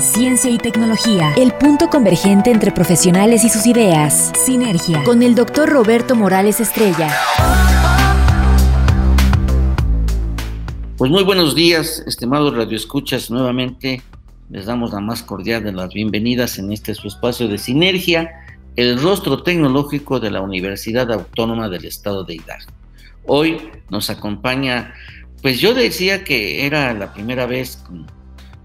ciencia y tecnología, el punto convergente entre profesionales y sus ideas, Sinergia, con el doctor Roberto Morales Estrella. Pues muy buenos días, estimados radioescuchas, nuevamente les damos la más cordial de las bienvenidas en este su espacio de Sinergia, el rostro tecnológico de la Universidad Autónoma del Estado de Hidalgo. Hoy nos acompaña, pues yo decía que era la primera vez con,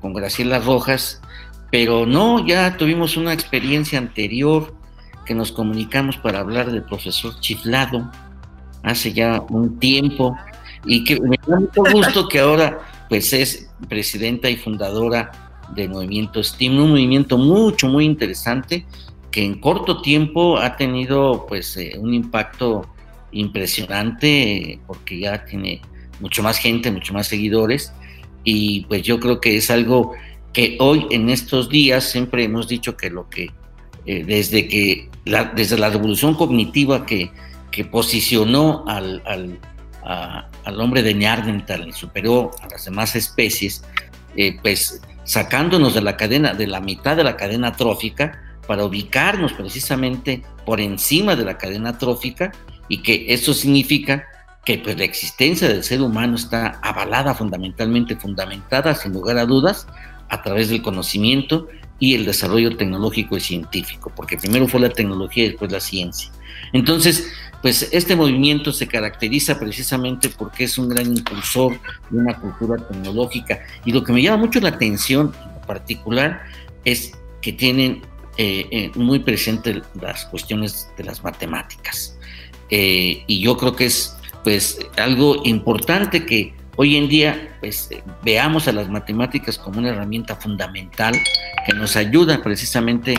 con Graciela Rojas, pero no, ya tuvimos una experiencia anterior que nos comunicamos para hablar del profesor Chiflado hace ya un tiempo y que me da mucho gusto que ahora pues es presidenta y fundadora del movimiento STEAM, un movimiento mucho, muy interesante que en corto tiempo ha tenido pues eh, un impacto impresionante porque ya tiene mucho más gente, mucho más seguidores y pues yo creo que es algo que hoy en estos días siempre hemos dicho que lo que eh, desde que la, desde la revolución cognitiva que, que posicionó al, al, al hombre de Neandertal y superó a las demás especies, eh, pues sacándonos de la cadena, de la mitad de la cadena trófica, para ubicarnos precisamente por encima de la cadena trófica y que eso significa que pues, la existencia del ser humano está avalada fundamentalmente, fundamentada sin lugar a dudas, a través del conocimiento y el desarrollo tecnológico y científico, porque primero fue la tecnología y después la ciencia. Entonces, pues este movimiento se caracteriza precisamente porque es un gran impulsor de una cultura tecnológica y lo que me llama mucho la atención en particular es que tienen eh, eh, muy presente las cuestiones de las matemáticas. Eh, y yo creo que es pues algo importante que hoy en día pues, veamos a las matemáticas como una herramienta fundamental que nos ayuda precisamente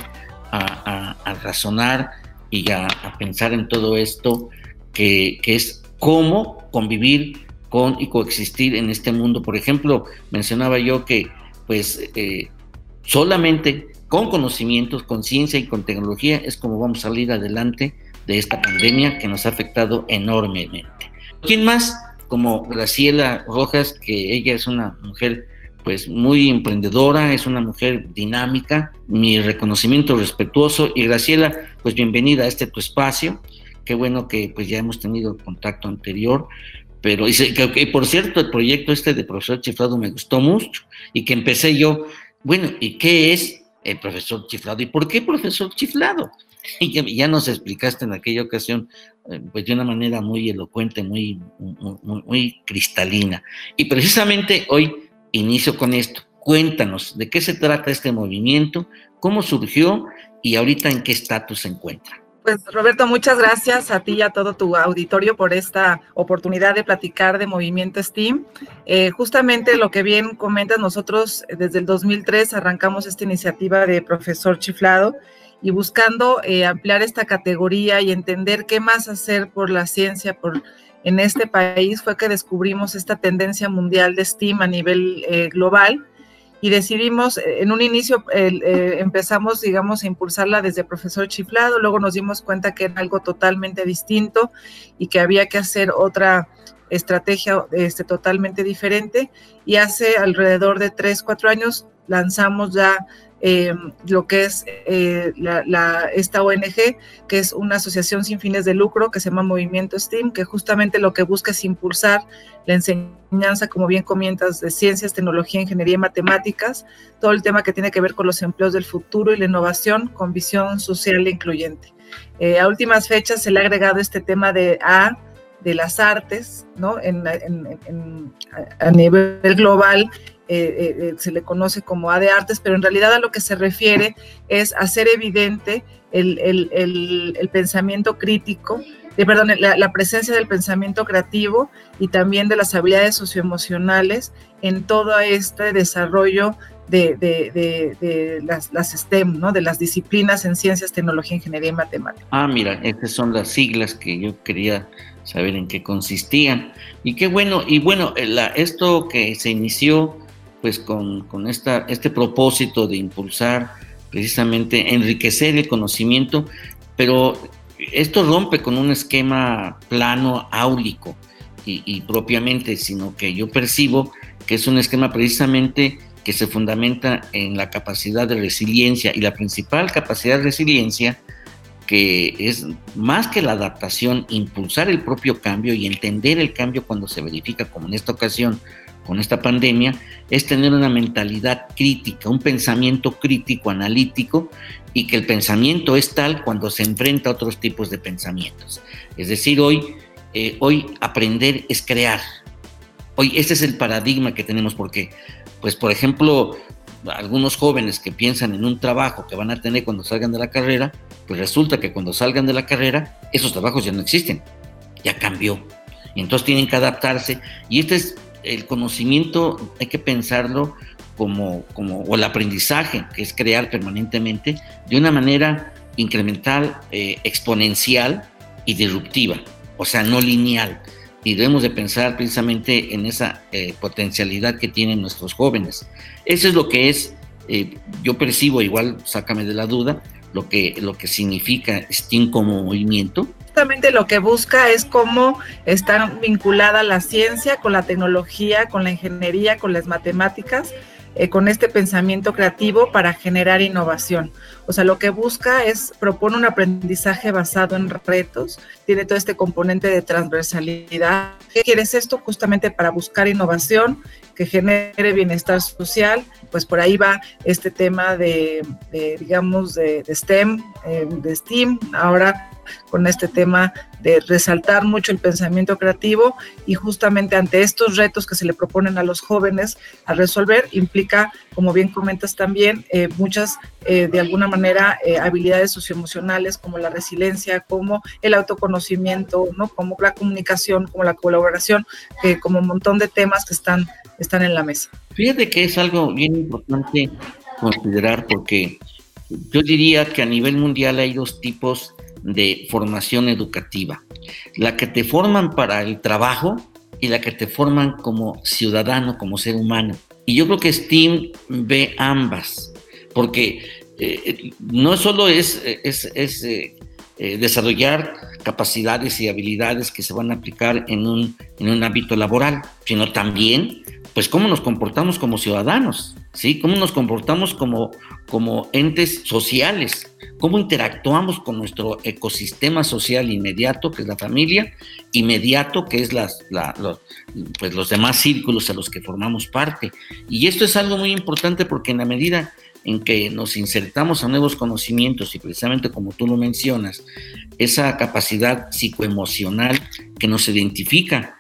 a, razonar y a, pensar en todo esto, que, es cómo convivir con y coexistir en este mundo. Por ejemplo, mencionaba yo que pues solamente con conocimientos, con ciencia y con tecnología es como vamos a salir adelante de esta pandemia que nos ha afectado enormemente. ¿Quién más? Como Graciela Rojas, que ella es una mujer pues muy emprendedora, es una mujer dinámica, mi reconocimiento respetuoso y Graciela, pues bienvenida a este tu espacio, qué bueno que pues ya hemos tenido contacto anterior, pero y, que, por cierto el proyecto este de profesor Chiflado me gustó mucho y que empecé yo, bueno, ¿y qué es el profesor chiflado. ¿Y por qué profesor chiflado? Y ya, nos explicaste en aquella ocasión, pues de una manera muy elocuente, muy, muy, cristalina. Y precisamente hoy inicio con esto. Cuéntanos de qué se trata este movimiento, cómo surgió y ahorita en qué estatus se encuentra. Pues Roberto, muchas gracias a ti y a todo tu auditorio por esta oportunidad de platicar de Movimiento STEAM. Eh, justamente lo que bien comentas, nosotros desde el 2003 arrancamos esta iniciativa de profesor chiflado y buscando eh, ampliar esta categoría y entender qué más hacer por la ciencia por, en este país fue que descubrimos esta tendencia mundial de STEAM a nivel eh, global y decidimos, eh, en un inicio eh, empezamos, digamos, a impulsarla desde profesor chiflado, luego nos dimos cuenta que era algo totalmente distinto y que había que hacer otra estrategia este, totalmente diferente y hace alrededor de tres, cuatro años lanzamos ya eh, lo que es eh, la, esta ONG, que es una asociación sin fines de lucro que se llama Movimiento STEAM, que justamente lo que busca es impulsar la enseñanza, como bien comentas, de ciencias, tecnología, ingeniería y matemáticas, todo el tema que tiene que ver con los empleos del futuro y la innovación con visión social e incluyente. Eh, a últimas fechas se le ha agregado este tema de A, de las artes, ¿no? a nivel global eh, eh, eh, se le conoce como A de Artes, pero en realidad a lo que se refiere es hacer evidente el, pensamiento crítico eh, perdón, la, presencia del pensamiento creativo y también de las habilidades socioemocionales en todo este desarrollo de, de, las, las, STEM, ¿no? de las disciplinas en ciencias, tecnología, ingeniería y matemáticas. Ah, mira, estas son las siglas que yo quería saber en qué consistían. Y qué bueno, y bueno, esto que se inició pues con, con esta, este propósito de impulsar precisamente, enriquecer el conocimiento, pero esto rompe con un esquema plano, áulico y, propiamente, sino que yo percibo que es un esquema precisamente que se fundamenta en la capacidad de resiliencia y la principal capacidad de resiliencia que es más que la adaptación, impulsar el propio cambio y entender el cambio cuando se verifica, como en esta ocasión con esta pandemia, es tener una mentalidad crítica, un pensamiento crítico, analítico, y que el pensamiento es tal cuando se enfrenta a otros tipos de pensamientos. Es decir, hoy, eh, hoy aprender es crear. Hoy ese es el paradigma que tenemos porque, pues por ejemplo, algunos jóvenes que piensan en un trabajo que van a tener cuando salgan de la carrera, pues resulta que cuando salgan de la carrera, esos trabajos ya no existen, ya cambió. Y entonces tienen que adaptarse. Y este es el conocimiento, hay que pensarlo como, como, o el aprendizaje, que es crear permanentemente, de una manera incremental, eh, exponencial y disruptiva, o sea, no lineal. Y debemos de pensar precisamente en esa eh, potencialidad que tienen nuestros jóvenes. Eso es lo que es, eh, yo percibo, igual sácame de la duda, lo que, lo que significa STEAM como movimiento, justamente lo que busca es cómo está vinculada la ciencia con la tecnología, con la ingeniería, con las matemáticas eh, con este pensamiento creativo para generar innovación. O sea, lo que busca es, propone un aprendizaje basado en retos, tiene todo este componente de transversalidad. ¿Qué quieres esto? Justamente para buscar innovación que genere bienestar social, pues por ahí va este tema de, digamos, de, STEM, eh, de STEAM, ahora con este tema de resaltar mucho el pensamiento creativo y justamente ante estos retos que se le proponen a los jóvenes a resolver implica, como bien comentas también, eh, muchas eh, de alguna manera eh, habilidades socioemocionales como la resiliencia, como el autoconocimiento, ¿no? como la comunicación, como la colaboración, como un montón de temas que están, están en la mesa. Fíjate que es algo bien importante considerar porque yo diría que a nivel mundial hay dos tipos de formación educativa. La que te forman para el trabajo y la que te forman como ciudadano, como ser humano. Y yo creo que STEAM ve ambas, porque eh, no solo es, es, eh, eh, desarrollar capacidades y habilidades que se van a aplicar en un, en un ámbito laboral, sino también, pues, cómo nos comportamos como ciudadanos, ¿sí? Cómo nos comportamos como, como entes sociales, cómo interactuamos con nuestro ecosistema social inmediato, que es la familia, inmediato, que es las, los, pues los demás círculos a los que formamos parte. Y esto es algo muy importante porque en la medida en que nos insertamos a nuevos conocimientos y precisamente como tú lo mencionas, esa capacidad psicoemocional que nos identifica,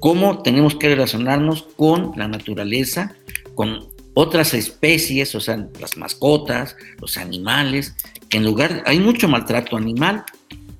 cómo tenemos que relacionarnos con la naturaleza, con otras especies, o sea, las mascotas, los animales, que en lugar, hay mucho maltrato animal,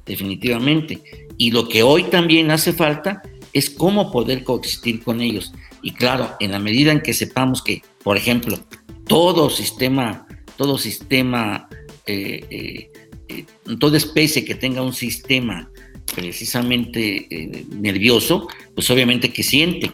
definitivamente, y lo que hoy también hace falta es cómo poder coexistir con ellos. Y claro, en la medida en que sepamos que, por ejemplo, todo sistema, todo sistema, eh, eh, eh, toda especie que tenga un sistema precisamente nervioso, pues obviamente que siente.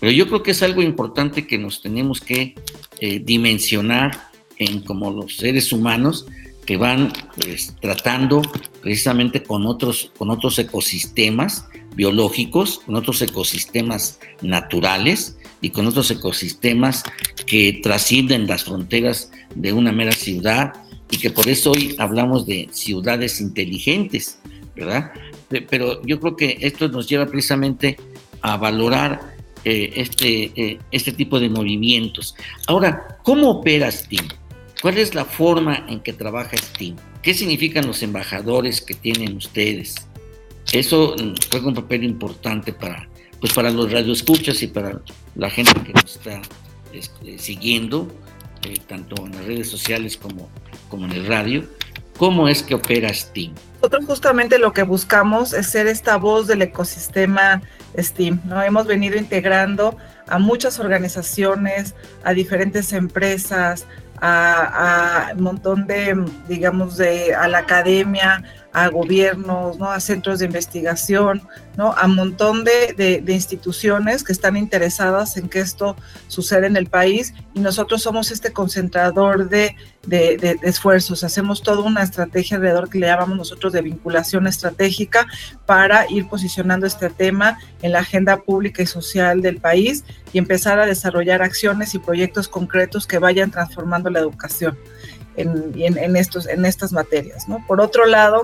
Pero yo creo que es algo importante que nos tenemos que eh, dimensionar en como los seres humanos que van pues, tratando precisamente con otros, con otros ecosistemas biológicos, con otros ecosistemas naturales y con otros ecosistemas que trascienden las fronteras de una mera ciudad y que por eso hoy hablamos de ciudades inteligentes, ¿verdad? Pero yo creo que esto nos lleva precisamente a valorar eh, este, eh, este tipo de movimientos. Ahora, ¿cómo opera Steam? ¿Cuál es la forma en que trabaja Steam? ¿Qué significan los embajadores que tienen ustedes? Eso mm, juega un papel importante para, pues para los radioescuchas y para la gente que nos está este, siguiendo, eh, tanto en las redes sociales como, como en el radio. ¿Cómo es que opera STEAM? Nosotros justamente lo que buscamos es ser esta voz del ecosistema STEAM, ¿no? Hemos venido integrando a muchas organizaciones, a diferentes empresas, a, un montón de, digamos, de, a la academia, a gobiernos, ¿no? a centros de investigación, ¿no? a un montón de, instituciones que están interesadas en que esto suceda en el país y nosotros somos este concentrador de, esfuerzos. Hacemos toda una estrategia alrededor que le llamamos nosotros de vinculación estratégica para ir posicionando este tema en la agenda pública y social del país y empezar a desarrollar acciones y proyectos concretos que vayan transformando la educación en, estos, en estas materias. ¿no? Por otro lado,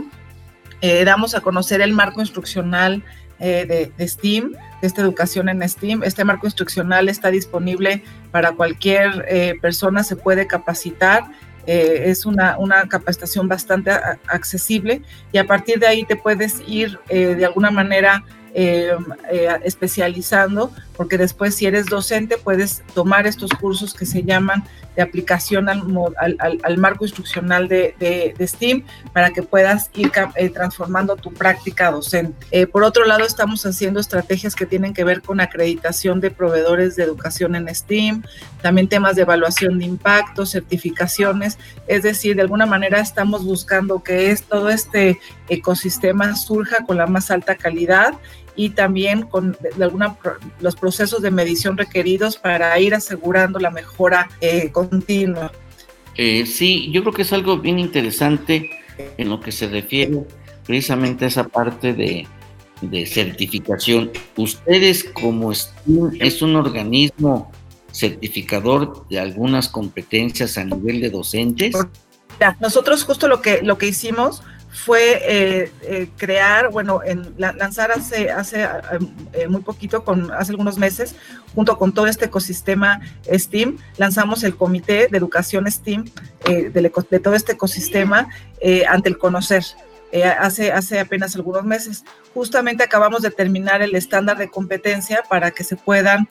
eh, damos a conocer el marco instruccional eh, de, STEAM, de esta educación en STEAM. Este marco instruccional está disponible para cualquier eh, persona, se puede capacitar. es una, una, capacitación bastante accesible y a partir de ahí te puedes ir de alguna manera especializando, porque después si eres docente puedes tomar estos cursos que se llaman de aplicación al, al, marco instruccional de, de, STEAM para que puedas ir eh, transformando tu práctica docente. Eh, por otro lado, estamos haciendo estrategias que tienen que ver con acreditación de proveedores de educación en STEAM, también temas de evaluación de impacto, certificaciones, es decir, de alguna manera estamos buscando que es, todo este ecosistema surja con la más alta calidad y también con de alguna, los procesos de medición requeridos para ir asegurando la mejora eh, continua. Eh, sí, yo creo que es algo bien interesante en lo que se refiere precisamente a esa parte de, de certificación. Ustedes como STEAM es un organismo certificador de algunas competencias a nivel de docentes. nosotros justo lo que, lo que hicimos fue eh, eh, crear, bueno, en, lanzar hace, hace eh, muy poquito, con, hace algunos meses, junto con todo este ecosistema STEAM, lanzamos el Comité de Educación STEAM de, de, todo este ecosistema ante el conocer. hace, hace apenas algunos meses. Justamente acabamos de terminar el estándar de competencia para que se puedan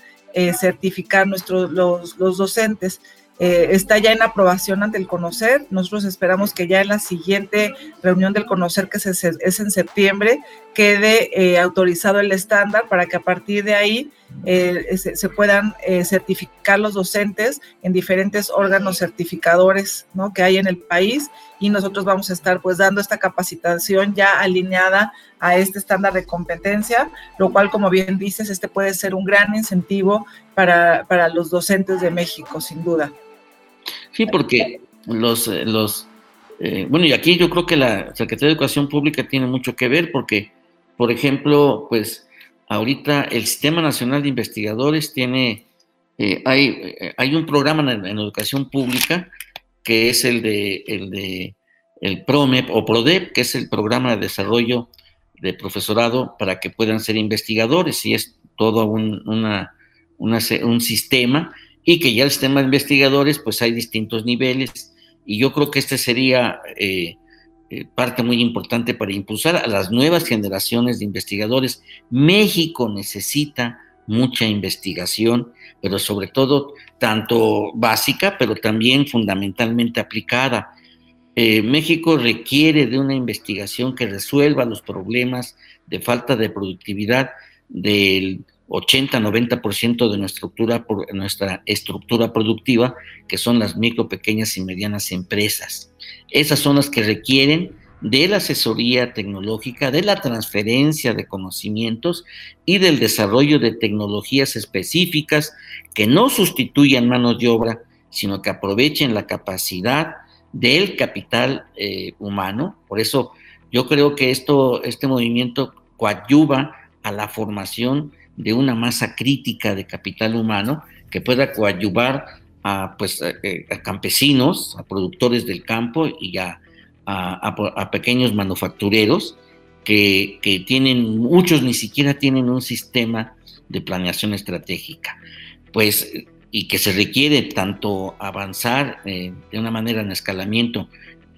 certificar nuestros, los, los docentes. Eh, está ya en aprobación ante el conocer. Nosotros esperamos que ya en la siguiente reunión del conocer, que es, en septiembre, quede eh, autorizado el estándar para que a partir de ahí eh, se, puedan certificar los docentes en diferentes órganos certificadores ¿no? que hay en el país y nosotros vamos a estar pues dando esta capacitación ya alineada a este estándar de competencia, lo cual como bien dices, este puede ser un gran incentivo para, para los docentes de México, sin duda. Sí, porque los, eh, los eh, bueno, y aquí yo creo que la Secretaría de Educación Pública tiene mucho que ver porque, por ejemplo, pues ahorita el Sistema Nacional de Investigadores tiene, eh, hay, hay un programa en, educación pública que es el de, el de el PROMEP o PRODEP, que es el programa de desarrollo de profesorado para que puedan ser investigadores y es todo un, una, un sistema y que ya el sistema de investigadores, pues hay distintos niveles, y yo creo que este sería eh, eh, parte muy importante para impulsar a las nuevas generaciones de investigadores. México necesita mucha investigación, pero sobre todo tanto básica, pero también fundamentalmente aplicada. Eh, México requiere de una investigación que resuelva los problemas de falta de productividad del 80-90% de nuestra estructura, productiva, que son las micro, pequeñas y medianas empresas. Esas son las que requieren de la asesoría tecnológica, de la transferencia de conocimientos y del desarrollo de tecnologías específicas que no sustituyan manos de obra, sino que aprovechen la capacidad del capital eh, humano. Por eso yo creo que esto, este movimiento coadyuva a la formación de una masa crítica de capital humano que pueda coadyuvar a, pues, eh, campesinos, a productores del campo y a, pequeños manufactureros que, tienen, muchos ni siquiera tienen un sistema de planeación estratégica. Pues y que se requiere tanto avanzar eh, de una manera en escalamiento,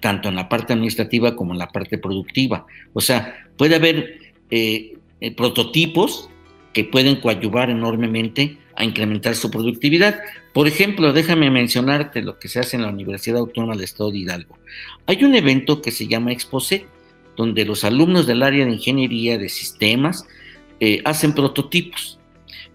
tanto en la parte administrativa como en la parte productiva. O sea, puede haber eh, prototipos que pueden coadyuvar enormemente a incrementar su productividad. Por ejemplo, déjame mencionarte lo que se hace en la Universidad Autónoma del Estado de Hidalgo. Hay un evento que se llama Exposé, donde los alumnos del área de ingeniería de sistemas eh, hacen prototipos,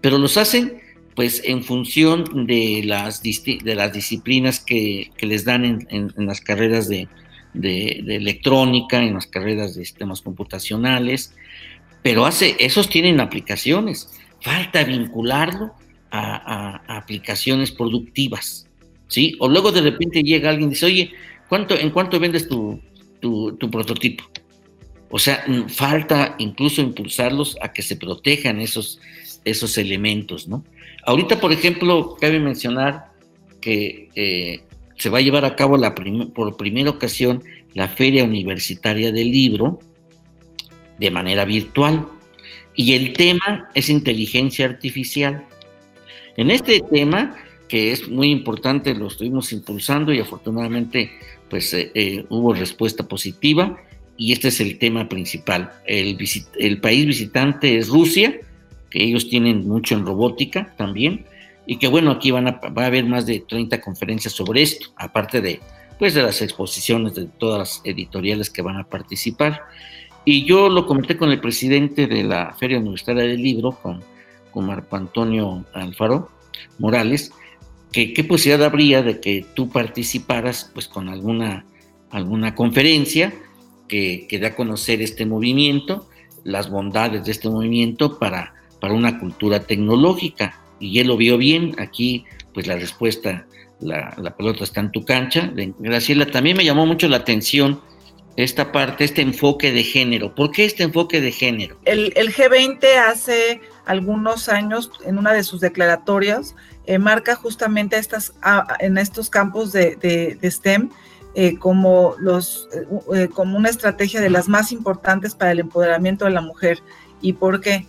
pero los hacen pues en función de las, de las disciplinas que, les dan en, las carreras de, electrónica, en las carreras de sistemas computacionales, pero hace, esos tienen aplicaciones. Falta vincularlo a, aplicaciones productivas, ¿sí? O luego de repente llega alguien y dice, oye, ¿cuánto, ¿en cuánto vendes tu, tu, prototipo? O sea, falta incluso impulsarlos a que se protejan esos, esos elementos, ¿no? Ahorita, por ejemplo, cabe mencionar que eh, se va a llevar a cabo la por primera ocasión la Feria Universitaria del Libro de manera virtual y el tema es inteligencia artificial. En este tema, que es muy importante, lo estuvimos impulsando y afortunadamente pues eh, eh, hubo respuesta positiva y este es el tema principal. El, el país visitante es Rusia, que ellos tienen mucho en robótica también, y que bueno, aquí van a, va a haber más de 30 conferencias sobre esto, aparte de, pues, de las exposiciones de todas las editoriales que van a participar. Y yo lo comenté con el presidente de la Feria Universitaria del Libro, con, con Marco Antonio Alfaro Morales, que qué posibilidad habría de que tú participaras pues con alguna, alguna conferencia que, que dé a conocer este movimiento, las bondades de este movimiento para para una cultura tecnológica. Y él lo vio bien, aquí pues la respuesta, la, pelota está en tu cancha. Graciela, también me llamó mucho la atención esta parte, este enfoque de género. ¿Por qué este enfoque de género? El, G20 hace algunos años, en una de sus declaratorias, eh, marca justamente estas, en estos campos de, STEM eh, como, los, eh, como una estrategia de las más importantes para el empoderamiento de la mujer. ¿Y por qué?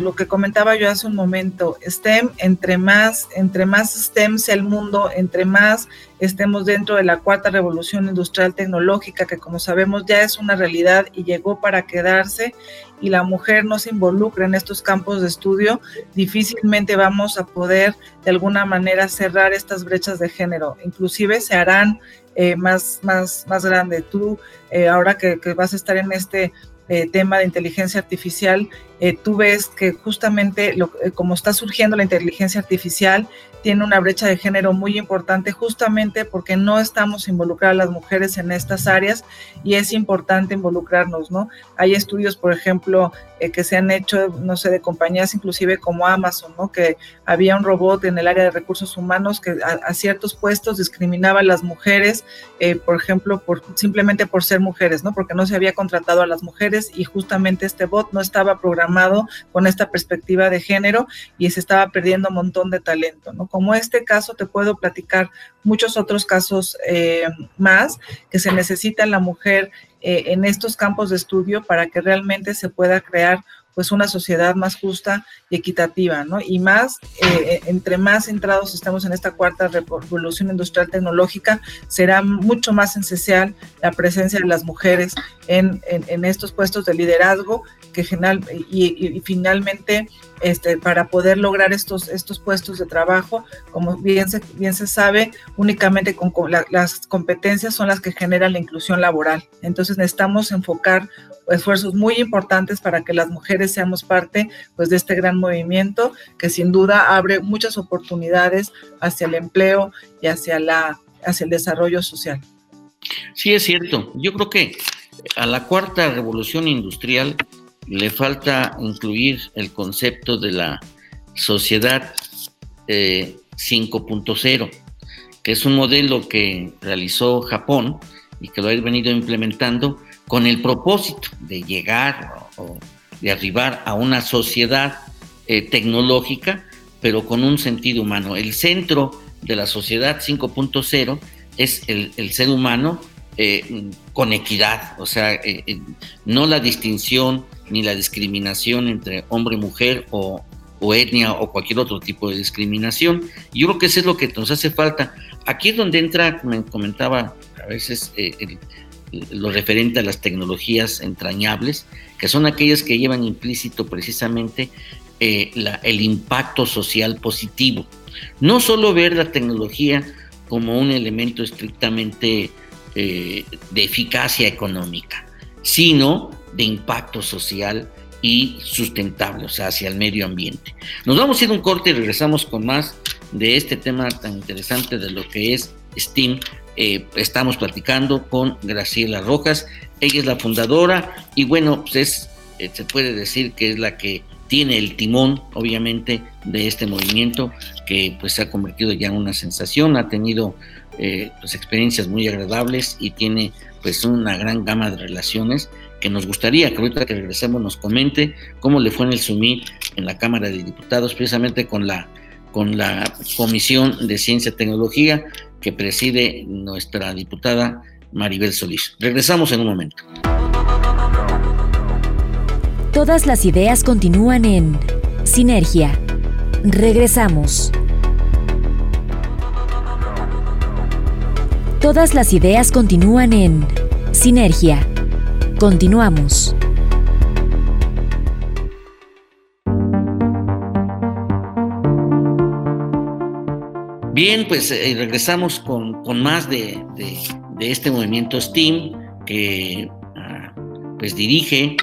Lo que comentaba yo hace un momento, STEM, entre más, entre más STEM sea el mundo, entre más estemos dentro de la cuarta revolución industrial tecnológica, que como sabemos ya es una realidad y llegó para quedarse, y la mujer no se involucra en estos campos de estudio, difícilmente vamos a poder de alguna manera cerrar estas brechas de género. Inclusive se harán eh, más, más, más grande. Tú, eh, ahora que, que vas a estar en este eh, tema de inteligencia artificial, eh, tú ves que justamente lo, eh, como está surgiendo la inteligencia artificial, tiene una brecha de género muy importante justamente porque no estamos involucradas las mujeres en estas áreas y es importante involucrarnos, ¿no? Hay estudios, por ejemplo, eh, que se han hecho, no sé, de compañías inclusive como Amazon, ¿no? Que había un robot en el área de recursos humanos que a, ciertos puestos discriminaba a las mujeres, eh, por ejemplo, por, simplemente por ser mujeres, ¿no? Porque no se había contratado a las mujeres y justamente este bot no estaba programado con esta perspectiva de género y se estaba perdiendo un montón de talento, ¿no? Como este caso, te puedo platicar muchos otros casos eh, más que se necesita la mujer eh, en estos campos de estudio para que realmente se pueda crear pues una sociedad más justa y equitativa, ¿no? Y más, eh, entre más centrados estamos en esta cuarta revolución industrial tecnológica, será mucho más esencial la presencia de las mujeres en, en, estos puestos de liderazgo que general, y, finalmente este, para poder lograr estos, estos puestos de trabajo, como bien se, bien se sabe, únicamente con, las competencias son las que generan la inclusión laboral. Entonces necesitamos enfocar esfuerzos muy importantes para que las mujeres seamos parte pues, de este gran movimiento que sin duda abre muchas oportunidades hacia el empleo y hacia, la, hacia el desarrollo social. Sí, es cierto. Yo creo que a la cuarta revolución industrial le falta incluir el concepto de la sociedad 5.0, eh, que es un modelo que realizó Japón y que lo ha venido implementando con el propósito de llegar o, de arribar a una sociedad eh, tecnológica, pero con un sentido humano. El centro de la sociedad 5.0 es el, ser humano eh, con equidad, o sea, no la distinción ni la discriminación entre hombre y mujer o, etnia o cualquier otro tipo de discriminación. Yo creo que eso es lo que nos hace falta. Aquí es donde entra, me comentaba a veces, eh, lo referente a las tecnologías entrañables, que son aquellas que llevan implícito precisamente eh, el impacto social positivo. No solo ver la tecnología como un elemento estrictamente eh, de eficacia económica, sino de impacto social y sustentable, o sea, hacia el medio ambiente. Nos vamos a ir un corte y regresamos con más de este tema tan interesante de lo que es STEAM. Eh, estamos platicando con Graciela Rojas, ella es la fundadora y bueno, pues es, eh, se puede decir que es la que tiene el timón, obviamente, de este movimiento que pues se ha convertido ya en una sensación, ha tenido eh, pues, experiencias muy agradables y tiene pues una gran gama de relaciones que nos gustaría que ahorita que regresemos nos comente cómo le fue en el SUMI en la Cámara de Diputados, precisamente con la, con la Comisión de Ciencia y Tecnología que preside nuestra diputada Maribel Solís. Regresamos en un momento. Todas las ideas continúan en Sinergia. Regresamos. Todas las ideas continúan en Sinergia. Continuamos. Bien, pues eh, regresamos con, más de, este movimiento STEAM que ah, pues dirige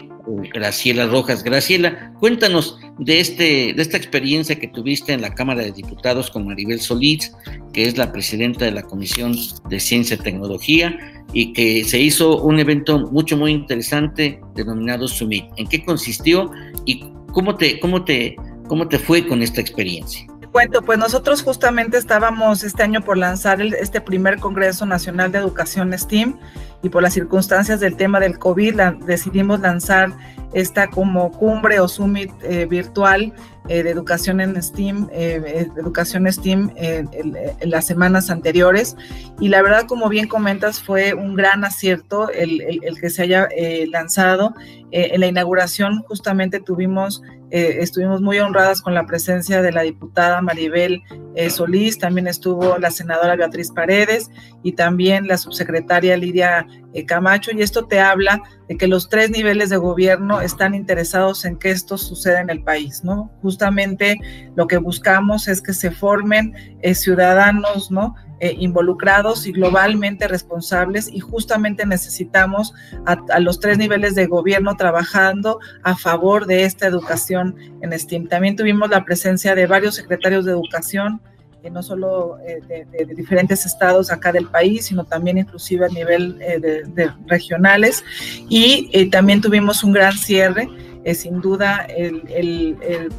Graciela Rojas. Graciela, cuéntanos de, este, de esta experiencia que tuviste en la Cámara de Diputados con Maribel Solís, que es la presidenta de la Comisión de Ciencia y Tecnología, y que se hizo un evento mucho, muy interesante denominado Summit. ¿En qué consistió y cómo te, cómo te, cómo te fue con esta experiencia? cuento, pues nosotros justamente estábamos este año por lanzar este primer Congreso Nacional de Educación STEAM y por las circunstancias del tema del COVID decidimos lanzar esta como cumbre o summit eh, virtual eh, de educación en STEAM, eh, educación STEAM en, las semanas anteriores. Y la verdad, como bien comentas, fue un gran acierto el, el que se haya lanzado. en la inauguración justamente tuvimos eh, estuvimos muy honradas con la presencia de la diputada Maribel eh, Solís, también estuvo la senadora Beatriz Paredes y también la subsecretaria Lidia eh, Camacho, y esto te habla de que los tres niveles de gobierno están interesados en que esto suceda en el país, ¿no? Justamente lo que buscamos es que se formen ciudadanos, ¿no? Eh, involucrados y globalmente responsables y justamente necesitamos a, los tres niveles de gobierno trabajando a favor de esta educación en STEAM. También tuvimos la presencia de varios secretarios de educación, eh, no solo eh, de, diferentes estados acá del país, sino también inclusive a nivel de, regionales. Y también tuvimos un gran cierre. sin duda,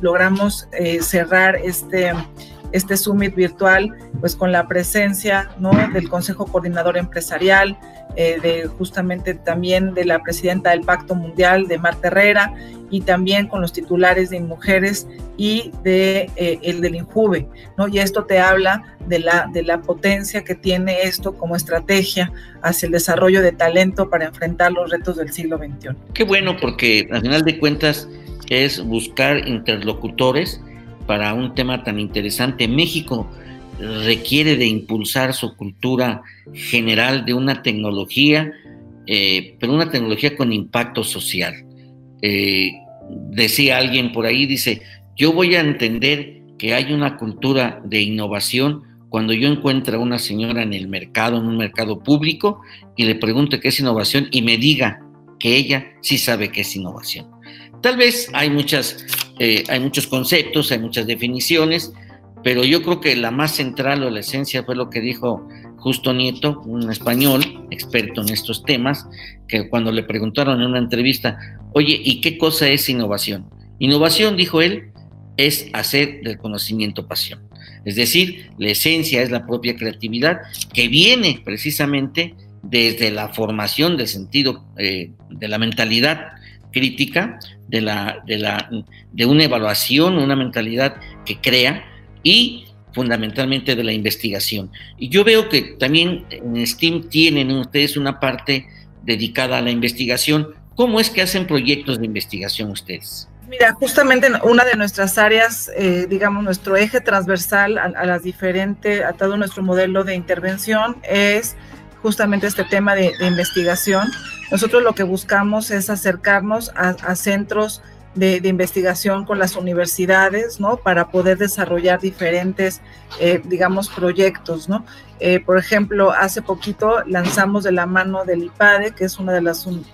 logramos cerrar este este summit virtual, pues con la presencia ¿no? del Consejo Coordinador Empresarial, eh, de justamente también de la presidenta del Pacto Mundial, de Marta Herrera, y también con los titulares de Mujeres y de eh, el del INJUVE, ¿no? Y esto te habla de la, de la potencia que tiene esto como estrategia hacia el desarrollo de talento para enfrentar los retos del siglo XXI. Qué bueno, porque al final de cuentas es buscar interlocutores para un tema tan interesante. México requiere de impulsar su cultura general de una tecnología, eh, pero una tecnología con impacto social. Eh, decía alguien por ahí, dice, yo voy a entender que hay una cultura de innovación cuando yo encuentro a una señora en el mercado, en un mercado público, y le pregunto qué es innovación y me diga que ella sí sabe qué es innovación. Tal vez hay muchas eh, hay muchos conceptos, hay muchas definiciones, pero yo creo que la más central o la esencia fue lo que dijo Justo Nieto, un español experto en estos temas, que cuando le preguntaron en una entrevista, oye, ¿y qué cosa es innovación? Innovación, dijo él, es hacer del conocimiento pasión. Es decir, la esencia es la propia creatividad que viene precisamente desde la formación del sentido eh, de la mentalidad crítica, de, la, de, la, de una evaluación, una mentalidad que crea y fundamentalmente de la investigación. Y yo veo que también en STEAM tienen ustedes una parte dedicada a la investigación. ¿Cómo es que hacen proyectos de investigación ustedes? Mira, justamente una de nuestras áreas, eh, digamos, nuestro eje transversal a, las diferentes, a todo nuestro modelo de intervención es justamente este tema de, investigación. Nosotros lo que buscamos es acercarnos a, centros de, investigación con las universidades, ¿no? Para poder desarrollar diferentes, eh, digamos, proyectos, ¿no? Eh, por ejemplo, hace poquito lanzamos de la mano del IPADE, que es uno de,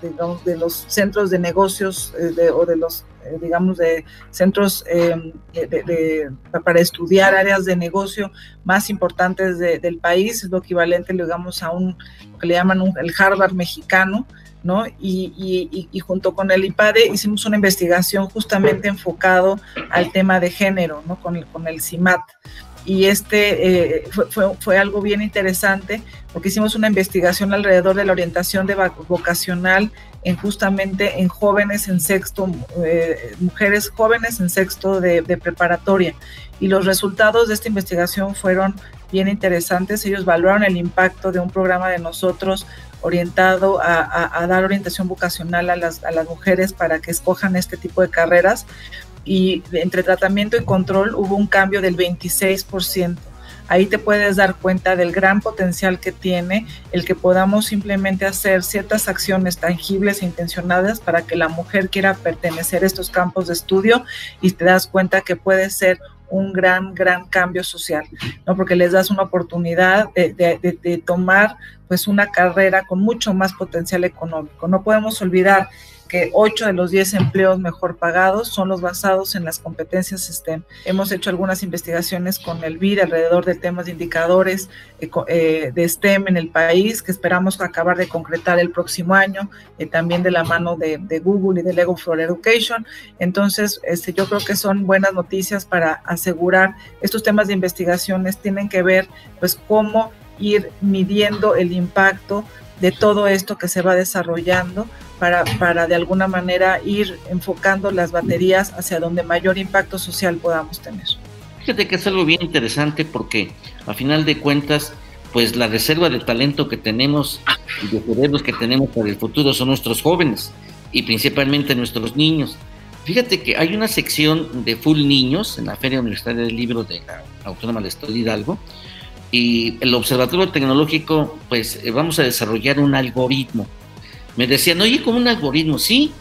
digamos, de los centros de negocios eh, o de los, digamos, de centros de, para estudiar áreas de negocio más importantes del país, es lo equivalente, digamos, a un, lo que le llaman el Harvard mexicano, ¿no? Y, junto con el IPADE hicimos una investigación justamente enfocado al tema de género, ¿no? Con, con el CIMAT. Y este eh, fue, fue, algo bien interesante porque hicimos una investigación alrededor de la orientación vocacional en justamente en jóvenes en sexto, eh, mujeres jóvenes en sexto de preparatoria. Y los resultados de esta investigación fueron bien interesantes. Ellos valoraron el impacto de un programa de nosotros orientado a, dar orientación vocacional a las, a las mujeres para que escojan este tipo de carreras. Y entre tratamiento y control hubo un cambio del 26%. Ahí te puedes dar cuenta del gran potencial que tiene el que podamos simplemente hacer ciertas acciones tangibles e intencionadas para que la mujer quiera pertenecer a estos campos de estudio y te das cuenta que puede ser un gran, gran cambio social, ¿no? Porque les das una oportunidad de, de, de, tomar pues una carrera con mucho más potencial económico. No podemos olvidar que 8 de los 10 empleos mejor pagados son los basados en las competencias STEM. Hemos hecho algunas investigaciones con el BID alrededor de temas de indicadores eh, eh, de STEM en el país que esperamos acabar de concretar el próximo año, eh, también de la mano de, Google y de Lego for Education. Entonces, este, yo creo que son buenas noticias para asegurar estos temas de investigaciones tienen que ver pues cómo ir midiendo el impacto de todo esto que se va desarrollando para, para de alguna manera ir enfocando las baterías hacia donde mayor impacto social podamos tener. Fíjate que es algo bien interesante porque a final de cuentas, pues la reserva de talento que tenemos y de cerebros que tenemos para el futuro son nuestros jóvenes y principalmente nuestros niños. Fíjate que hay una sección de full niños en la Feria Universitaria del Libro de la Autónoma del Estado de Hidalgo y el Observatorio Tecnológico, pues eh, vamos a desarrollar un algoritmo. Me decían, oye, como un algoritmo, sí,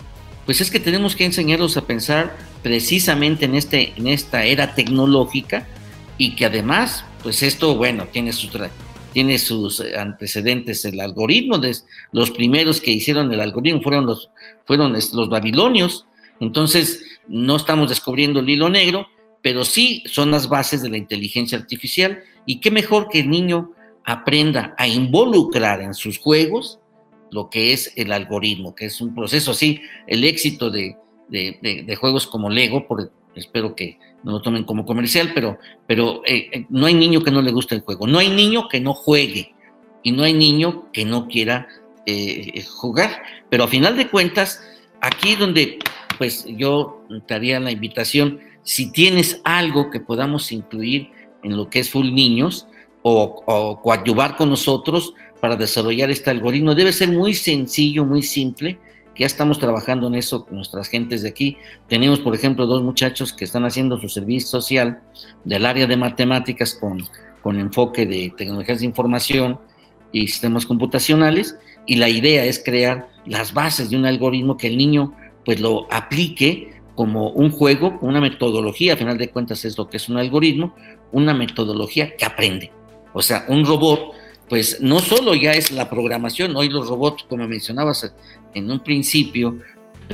pues es que tenemos que enseñarlos a pensar precisamente en, este, en esta era tecnológica y que además, pues esto, bueno, tiene sus, tiene sus antecedentes, el algoritmo, los primeros que hicieron el algoritmo fueron los, fueron los babilonios, entonces no estamos descubriendo el hilo negro, pero sí son las bases de la inteligencia artificial. Y qué mejor que el niño aprenda a involucrar en sus juegos lo que es el algoritmo, que es un proceso así, el éxito de, juegos como Lego, por, espero que no lo tomen como comercial, pero, pero eh, eh, no hay niño que no le guste el juego, no hay niño que no juegue y no hay niño que no quiera eh, jugar, pero a final de cuentas, aquí donde pues yo te haría la invitación, si tienes algo que podamos incluir en lo que es Full Niños o, o coadyuvar con nosotros, para desarrollar este algoritmo. Debe ser muy sencillo, muy simple. Ya estamos trabajando en eso con nuestras gentes de aquí. Tenemos, por ejemplo, dos muchachos que están haciendo su servicio social del área de matemáticas con, con enfoque de tecnologías de información y sistemas computacionales. Y la idea es crear las bases de un algoritmo que el niño pues lo aplique como un juego, una metodología, a final de cuentas es lo que es un algoritmo, una metodología que aprende. O sea, un robot pues no solo ya es la programación, hoy los robots, como mencionabas en un principio,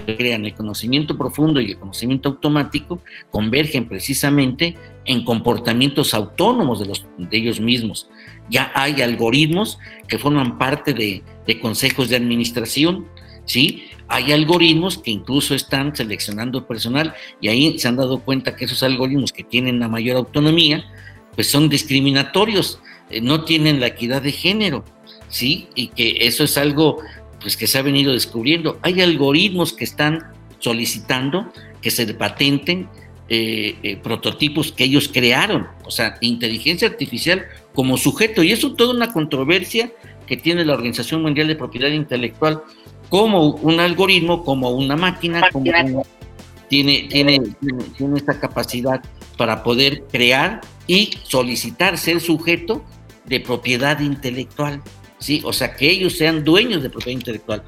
crean el conocimiento profundo y el conocimiento automático, convergen precisamente en comportamientos autónomos de, los, de ellos mismos. Ya hay algoritmos que forman parte de, de consejos de administración, ¿sí? Hay algoritmos que incluso están seleccionando personal y ahí se han dado cuenta que esos algoritmos que tienen la mayor autonomía, pues son discriminatorios eh, no tienen la equidad de género, ¿sí? Y que eso es algo pues, que se ha venido descubriendo. Hay algoritmos que están solicitando que se patenten eh, eh, prototipos que ellos crearon, o sea, inteligencia artificial como sujeto, y eso toda una controversia que tiene la Organización Mundial de Propiedad Intelectual como un algoritmo, como una máquina, como tiene, tiene, tiene esta capacidad para poder crear y solicitar ser sujeto de propiedad intelectual, ¿sí? O sea, que ellos sean dueños de propiedad intelectual.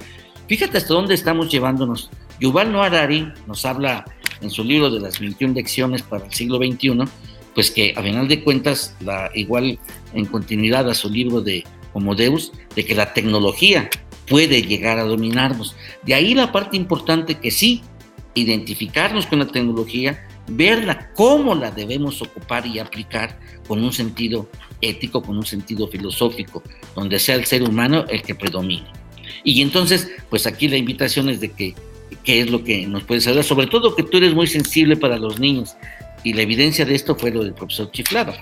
Fíjate hasta dónde estamos llevándonos Yuval Noah Harari nos habla en su libro de las 21 lecciones para el siglo XXI, pues que a final de cuentas, la, igual en continuidad a su libro de Homo Deus, de que la tecnología puede llegar a dominarnos. De ahí la parte importante que sí, identificarnos con la tecnología, verla cómo la debemos ocupar y aplicar con un sentido ético, con un sentido filosófico, donde sea el ser humano el que predomine. Y entonces, pues aquí la invitación es de que qué es lo que nos puedes hablar, sobre todo que tú eres muy sensible para los niños. Y la evidencia de esto fue lo del profesor Chiflado,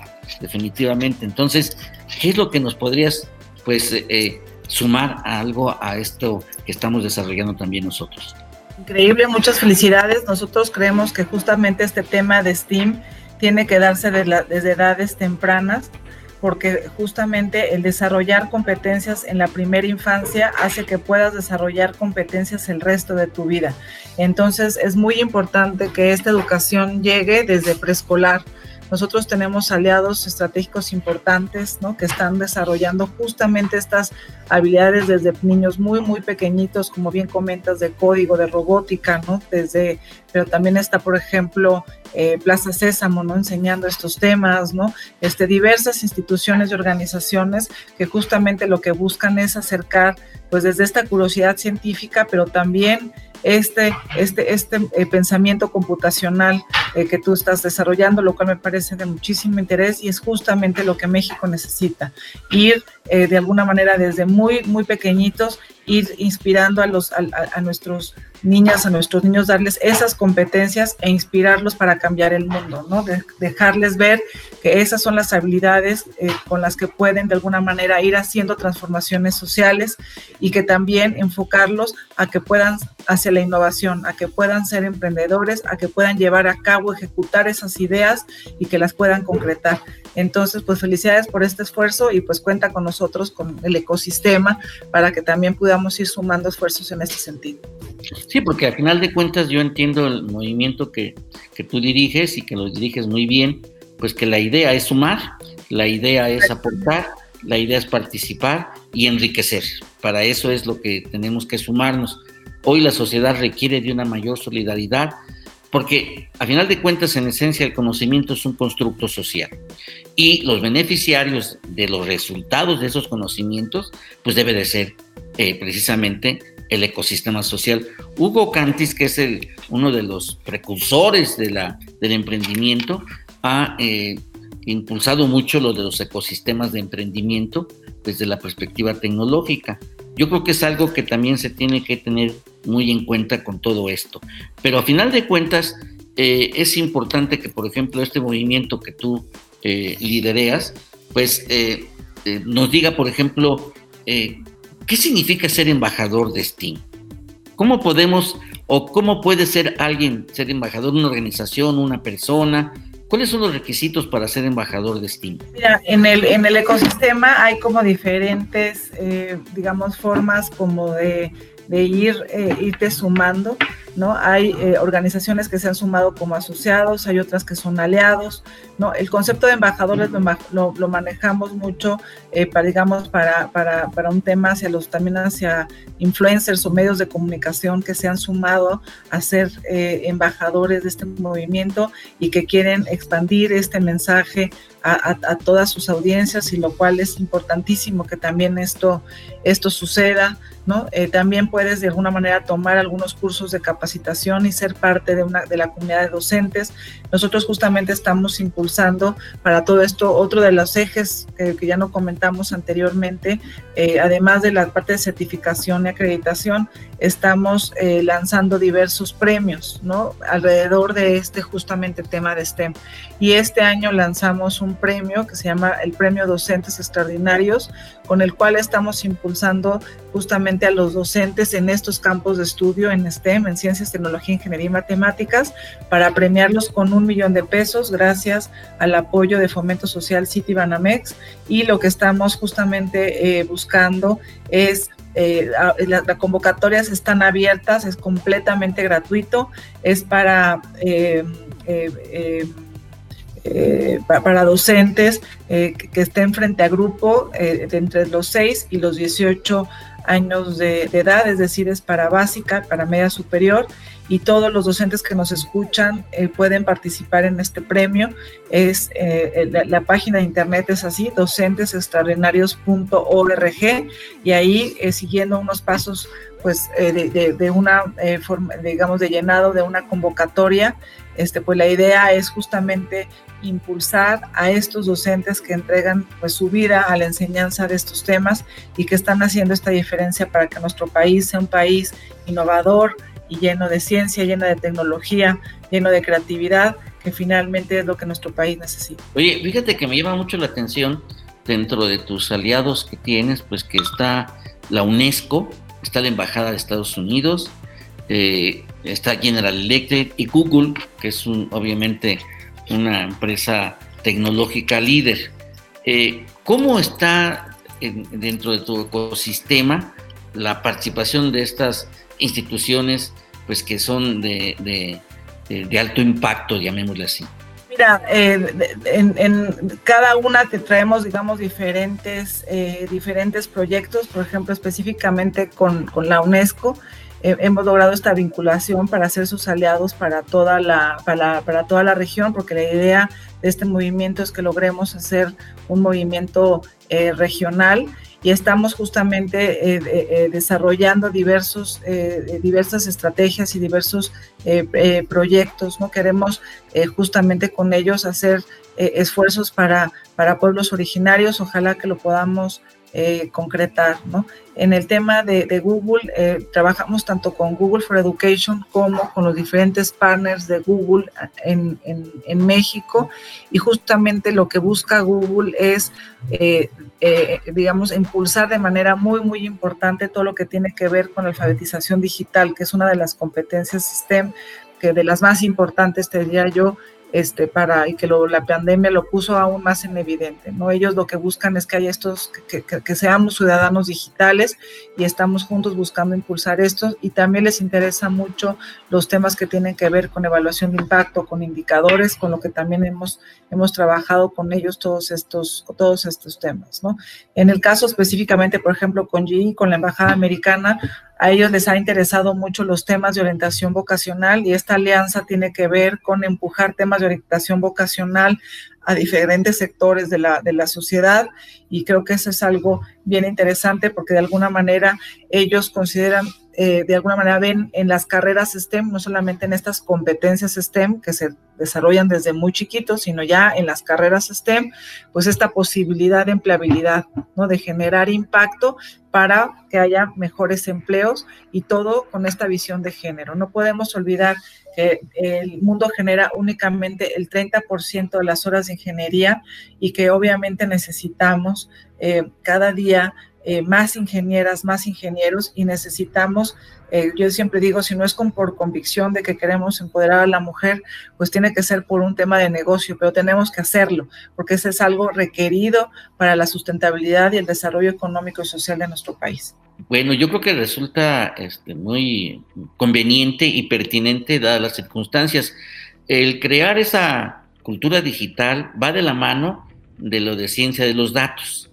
definitivamente. Entonces, ¿qué es lo que nos podrías, pues, eh, sumar algo a esto que estamos desarrollando también nosotros? Increíble, muchas felicidades. Nosotros creemos que justamente este tema de STEAM tiene que darse desde edades tempranas porque justamente el desarrollar competencias en la primera infancia hace que puedas desarrollar competencias el resto de tu vida. Entonces es muy importante que esta educación llegue desde preescolar. Nosotros tenemos aliados estratégicos importantes ¿no? que están desarrollando justamente estas habilidades desde niños muy, muy pequeñitos, como bien comentas, de código, de robótica, ¿no? Desde, pero también está, por ejemplo, eh, Plaza Sésamo, ¿no? Enseñando estos temas, ¿no? Este, diversas instituciones y organizaciones que justamente lo que buscan es acercar, pues desde esta curiosidad científica, pero también este, este, este eh, pensamiento computacional eh, que tú estás desarrollando, lo cual me parece de muchísimo interés y es justamente lo que México necesita, ir de alguna manera desde muy, muy pequeñitos, ir inspirando a, los, a, nuestros niñas, a nuestros niños, darles esas competencias e inspirarlos para cambiar el mundo, ¿no? dejarles ver que esas son las habilidades eh, con las que pueden de alguna manera ir haciendo transformaciones sociales y que también enfocarlos a que puedan hacia la innovación, a que puedan ser emprendedores, a que puedan llevar a cabo, ejecutar esas ideas y que las puedan concretar. Entonces, pues felicidades por este esfuerzo y pues cuenta con nosotros, con el ecosistema, para que también podamos ir sumando esfuerzos en este sentido. Sí, porque al final de cuentas yo entiendo el movimiento que, que tú diriges y que lo diriges muy bien, pues que la idea es sumar, la idea es aportar, la idea es participar y enriquecer. Para eso es lo que tenemos que sumarnos. Hoy la sociedad requiere de una mayor solidaridad, porque a final de cuentas, en esencia, el conocimiento es un constructo social y los beneficiarios de los resultados de esos conocimientos, pues debe de ser eh, precisamente el ecosistema social. Hugo Cantis, que es uno de los precursores del emprendimiento, ha eh, impulsado mucho lo de los ecosistemas de emprendimiento desde la perspectiva tecnológica. Yo creo que es algo que también se tiene que tener muy en cuenta con todo esto. Pero a final de cuentas, eh, es importante que, por ejemplo, este movimiento que tú eh, lidereas, pues eh, nos diga, por ejemplo, ¿qué significa ser embajador de STEAM? ¿Cómo podemos o cómo puede ser alguien ser embajador de una organización, una persona? ¿Cuáles son los requisitos para ser embajador de STEAM? Mira, en el, en el ecosistema hay como diferentes, digamos, formas como de de ir, eh, irte sumando, ¿no? Hay eh, organizaciones que se han sumado como asociados, hay otras que son aliados, ¿no? El concepto de embajadores lo, lo, manejamos mucho, eh, para, digamos, para, para, para, un tema hacia los, también hacia influencers o medios de comunicación que se han sumado a ser embajadores de este movimiento y que quieren expandir este mensaje a, a, todas sus audiencias y lo cual es importantísimo que también esto, esto suceda. ¿No? Eh, también puedes de alguna manera tomar algunos cursos de capacitación y ser parte de, una, de la comunidad de docentes. Nosotros justamente estamos impulsando para todo esto otro de los ejes que ya no comentamos anteriormente, eh, además de la parte de certificación y acreditación, estamos eh, lanzando diversos premios, ¿no? Alrededor de este justamente tema de STEM. Y este año lanzamos un premio que se llama el Premio Docentes Extraordinarios, con el cual estamos impulsando justamente a los docentes en estos campos de estudio en STEM, en Ciencias, Tecnología, Ingeniería y Matemáticas, para premiarlos con un millón de pesos gracias al apoyo de Fomento Social City Banamex. Y lo que estamos justamente eh, buscando es eh, las, convocatorias están abiertas, es completamente gratuito, es para eh, para docentes que, estén frente a grupo de entre los 6 y los 18 años de, edad, es decir, es para básica, para media superior y todos los docentes que nos escuchan eh, pueden participar en este premio. Es eh, la, página de internet es así, docentesextraordinarios.org y ahí eh, siguiendo unos pasos pues de, de, una forma, digamos de llenado de una convocatoria, este pues la idea es justamente impulsar a estos docentes que entregan pues su vida a la enseñanza de estos temas y que están haciendo esta diferencia para que nuestro país sea un país innovador, y lleno de ciencia, lleno de tecnología, lleno de creatividad, que finalmente es lo que nuestro país necesita. Oye, fíjate que me llama mucho la atención dentro de tus aliados que tienes, pues que está la UNESCO, está la Embajada de Estados Unidos, eh, está General Electric y Google, que es un, obviamente una empresa tecnológica líder. Eh, ¿Cómo está dentro de tu ecosistema la participación de estas instituciones pues que son de, alto impacto, llamémosle así? Mira, eh, en, cada una te traemos, digamos, diferentes, eh, diferentes proyectos, por ejemplo, específicamente con la UNESCO. Eh, hemos logrado esta vinculación para ser sus aliados para toda la, para, para, toda la región, porque la idea de este movimiento es que logremos hacer un movimiento regional y estamos justamente eh, eh, eh, desarrollando diversos, diversas estrategias y diversos proyectos. ¿no? Queremos justamente con ellos hacer esfuerzos para, para pueblos originarios, ojalá que lo podamos eh, concretar. ¿no? En el tema de, Google, eh, trabajamos tanto con Google for Education como con los diferentes partners de Google en, México y justamente lo que busca Google es, eh, digamos, impulsar de manera muy, muy importante todo lo que tiene que ver con alfabetización digital, que es una de las competencias STEM que de las más importantes, te diría yo, este, para, y que la pandemia lo puso aún más en evidente, ¿no? Ellos lo que buscan es que haya estos, que, seamos ciudadanos digitales y estamos juntos buscando impulsar esto y también les interesa mucho los temas que tienen que ver con evaluación de impacto, con indicadores, con lo que también hemos, hemos trabajado con ellos todos estos, todos estos temas, ¿no? En el caso específicamente, por ejemplo, con con la Embajada Americana, a ellos les ha interesado mucho los temas de orientación vocacional y esta alianza tiene que ver con empujar temas de orientación vocacional a diferentes sectores de la, de la sociedad y creo que eso es algo bien interesante porque de alguna manera ellos consideran eh, de alguna manera ven en las carreras STEM, no solamente en estas competencias STEM que se desarrollan desde muy chiquitos, sino ya en las carreras STEM, pues esta posibilidad de empleabilidad, ¿no? De generar impacto para que haya mejores empleos y todo con esta visión de género. No podemos olvidar que el mundo genera únicamente el 30% de las horas de ingeniería y que obviamente necesitamos eh, cada día eh, más ingenieras, más ingenieros y necesitamos, eh, yo siempre digo, si no es por convicción de que queremos empoderar a la mujer, pues tiene que ser por un tema de negocio, pero tenemos que hacerlo, porque ese es algo requerido para la sustentabilidad y el desarrollo económico y social de nuestro país. Bueno, yo creo que resulta este, muy conveniente y pertinente dadas las circunstancias. El crear esa cultura digital va de la mano de lo de ciencia de los datos.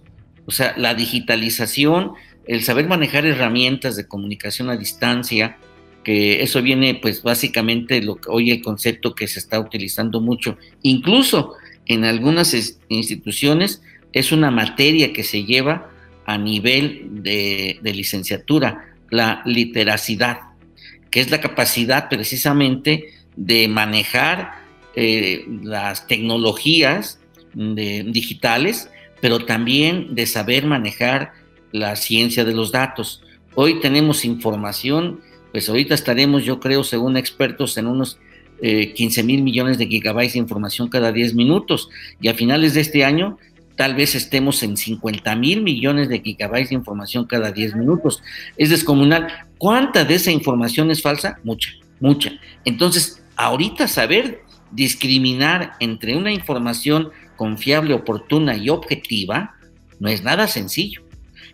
O sea, la digitalización, el saber manejar herramientas de comunicación a distancia, que eso viene pues básicamente lo que hoy el concepto que se está utilizando mucho, incluso en algunas instituciones es una materia que se lleva a nivel de, licenciatura, la literacidad, que es la capacidad precisamente de manejar eh, las tecnologías digitales pero también de saber manejar la ciencia de los datos. Hoy tenemos información, pues ahorita estaremos, yo creo, según expertos, en unos 15 eh, mil millones de gigabytes de información cada 10 minutos y a finales de este año tal vez estemos en 50 mil millones de gigabytes de información cada 10 minutos. Es descomunal. ¿Cuánta de esa información es falsa? Mucha, mucha. Entonces, ahorita saber discriminar entre una información confiable, oportuna y objetiva, no es nada sencillo.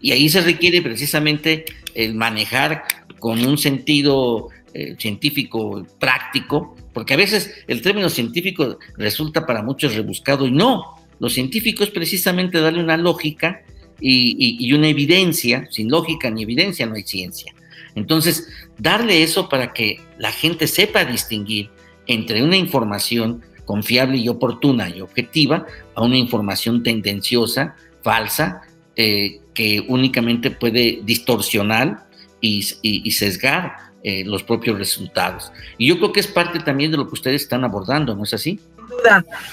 Y ahí se requiere precisamente el manejar con un sentido eh, científico práctico, porque a veces el término científico resulta para muchos rebuscado y no. Lo científico es precisamente darle una lógica y, una evidencia. Sin lógica ni evidencia no hay ciencia. Entonces, darle eso para que la gente sepa distinguir entre una información confiable y oportuna y objetiva a una información tendenciosa, falsa, eh, que únicamente puede distorsionar y, sesgar eh, los propios resultados. Y yo creo que es parte también de lo que ustedes están abordando, ¿no es así?